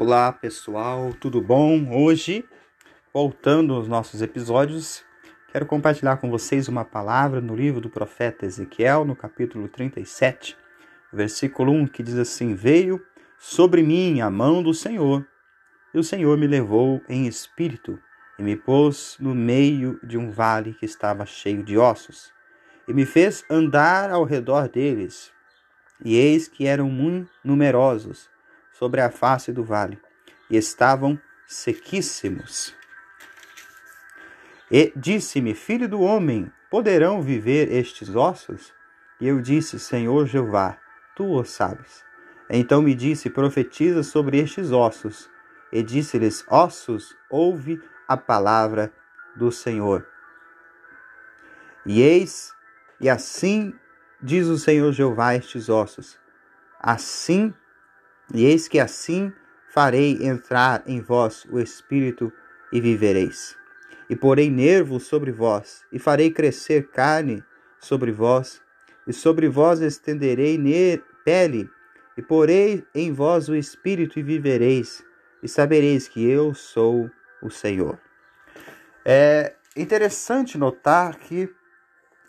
Olá pessoal, tudo bom? Hoje, voltando aos nossos episódios, quero compartilhar com vocês uma palavra no livro do profeta Ezequiel, no capítulo 37, versículo 1, que diz assim: Veio sobre mim a mão do Senhor, e o Senhor me levou em espírito e me pôs no meio de um vale que estava cheio de ossos, e me fez andar ao redor deles, e eis que eram muito numerosos sobre a face do vale, e estavam sequíssimos. E disse-me, filho do homem, poderão viver estes ossos? E eu disse, Senhor Jeová, tu o sabes. Então me disse, profetiza sobre estes ossos. E disse-lhes, ossos, ouve a palavra do Senhor. E eis, e assim diz o Senhor Jeová estes ossos. Assim e eis que assim farei entrar em vós o Espírito e vivereis. E porei nervos sobre vós, e farei crescer carne sobre vós, e sobre vós estenderei pele, e porei em vós o Espírito e vivereis, e sabereis que eu sou o Senhor. É interessante notar que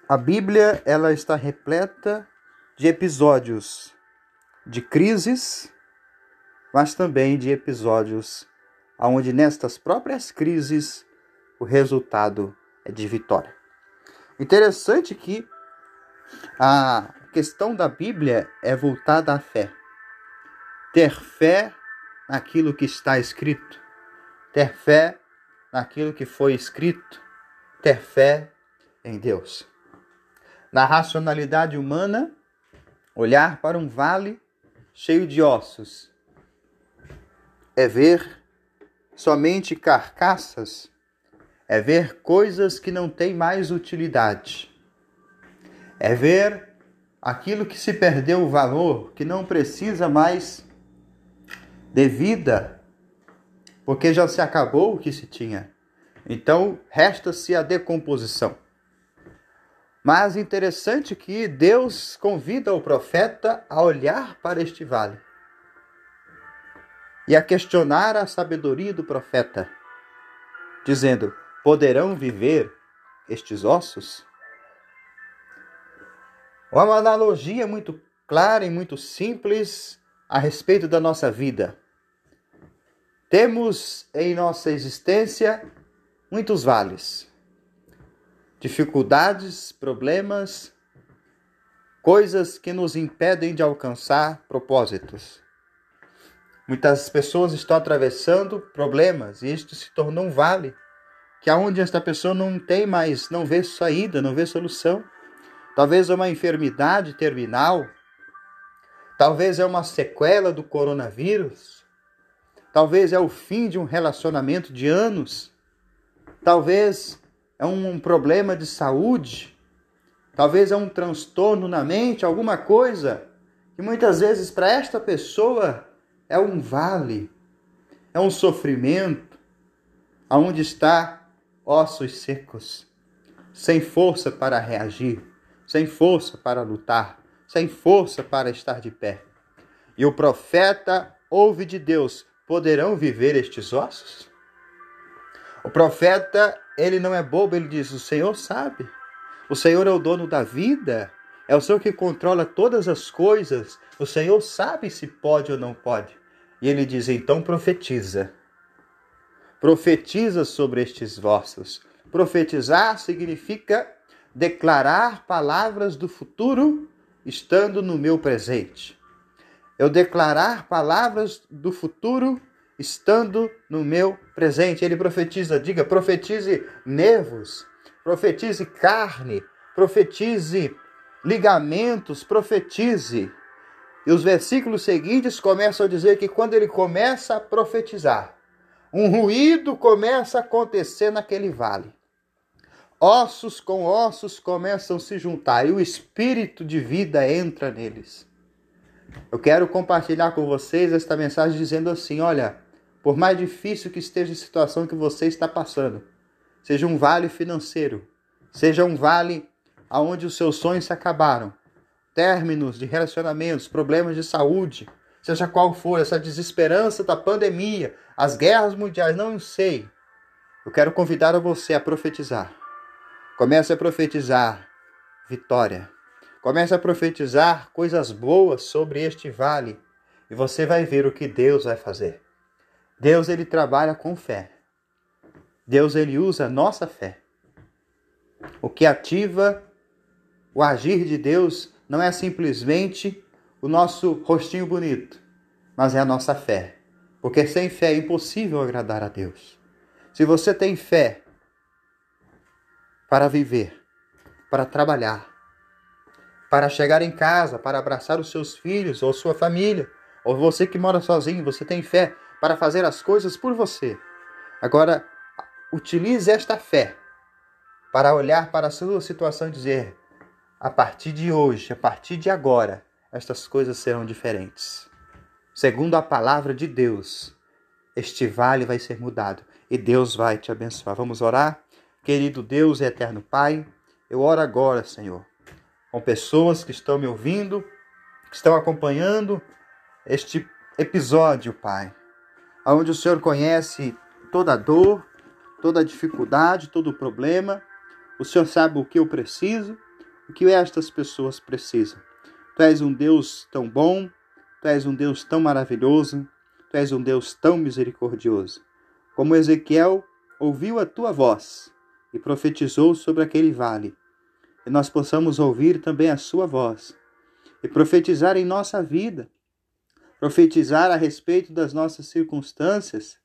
a Bíblia ela está repleta de episódios de crises mas também de episódios onde nestas próprias crises o resultado é de vitória. Interessante que a questão da Bíblia é voltada à fé. Ter fé naquilo que está escrito, ter fé naquilo que foi escrito, ter fé em Deus. Na racionalidade humana, olhar para um vale cheio de ossos é ver somente carcaças, é ver coisas que não têm mais utilidade, é ver aquilo que se perdeu o valor, que não precisa mais de vida, porque já se acabou o que se tinha. Então, resta-se a decomposição. Mas interessante que Deus convida o profeta a olhar para este vale e a questionar a sabedoria do profeta, dizendo: Poderão viver estes ossos? Uma analogia muito clara e muito simples a respeito da nossa vida. Temos em nossa existência muitos vales, dificuldades, problemas, coisas que nos impedem de alcançar propósitos. Muitas pessoas estão atravessando problemas e isto se tornou um vale, que aonde esta pessoa não tem mais, não vê saída, não vê solução. Talvez é uma enfermidade terminal, talvez é uma sequela do coronavírus, talvez é o fim de um relacionamento de anos, talvez é um problema de saúde, talvez é um transtorno na mente, alguma coisa. Que muitas vezes para esta pessoa é um vale, é um sofrimento, aonde está ossos secos, sem força para reagir, sem força para lutar, sem força para estar de pé. E o profeta ouve de Deus: poderão viver estes ossos? O profeta, ele não é bobo, ele diz: o Senhor sabe. O Senhor é o dono da vida, é o Senhor que controla todas as coisas. O Senhor sabe se pode ou não pode. E ele diz: então profetiza. Profetiza sobre estes vossos. Profetizar significa declarar palavras do futuro estando no meu presente. Eu declarar palavras do futuro estando no meu presente. Ele profetiza, diga, profetize nervos, profetize carne, profetize ligamentos, profetize e os versículos seguintes começam a dizer que quando ele começa a profetizar, um ruído começa a acontecer naquele vale. Ossos com ossos começam a se juntar e o espírito de vida entra neles. Eu quero compartilhar com vocês esta mensagem dizendo assim: olha, por mais difícil que esteja a situação que você está passando, seja um vale financeiro, seja um vale aonde os seus sonhos se acabaram, términos de relacionamentos, problemas de saúde, seja qual for, essa desesperança da pandemia, as guerras mundiais, não sei. Eu quero convidar você a profetizar. Comece a profetizar vitória. Comece a profetizar coisas boas sobre este vale e você vai ver o que Deus vai fazer. Deus ele trabalha com fé. Deus ele usa a nossa fé. O que ativa o agir de Deus não é simplesmente o nosso rostinho bonito, mas é a nossa fé. Porque sem fé é impossível agradar a Deus. Se você tem fé para viver, para trabalhar, para chegar em casa, para abraçar os seus filhos ou sua família, ou você que mora sozinho, você tem fé para fazer as coisas por você. Agora, utilize esta fé para olhar para a sua situação e dizer: a partir de hoje, a partir de agora, estas coisas serão diferentes. Segundo a palavra de Deus, este vale vai ser mudado e Deus vai te abençoar. Vamos orar? Querido Deus e eterno Pai, eu oro agora, Senhor, com pessoas que estão me ouvindo, que estão acompanhando este episódio, Pai, onde o Senhor conhece toda dor, toda dificuldade, todo problema. O Senhor sabe o que eu preciso, o que estas pessoas precisam. Tu és um Deus tão bom, tu és um Deus tão maravilhoso, tu és um Deus tão misericordioso. Como Ezequiel ouviu a tua voz e profetizou sobre aquele vale, e nós possamos ouvir também a sua voz e profetizar em nossa vida profetizar a respeito das nossas circunstâncias,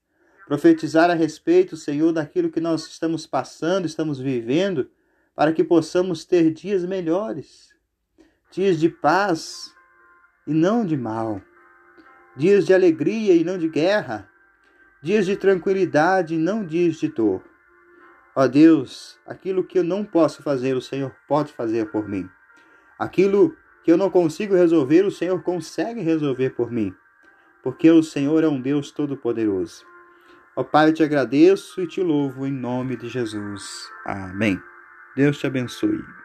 profetizar a respeito, Senhor, daquilo que nós estamos passando, estamos vivendo, para que possamos ter dias melhores, dias de paz e não de mal, dias de alegria e não de guerra, dias de tranquilidade e não dias de dor. Ó Deus, aquilo que eu não posso fazer, o Senhor pode fazer por mim. Aquilo que eu não consigo resolver, o Senhor consegue resolver por mim, porque o Senhor é um Deus todo-poderoso. Ó Pai, eu te agradeço e te louvo em nome de Jesus. Amém. Deus te abençoe.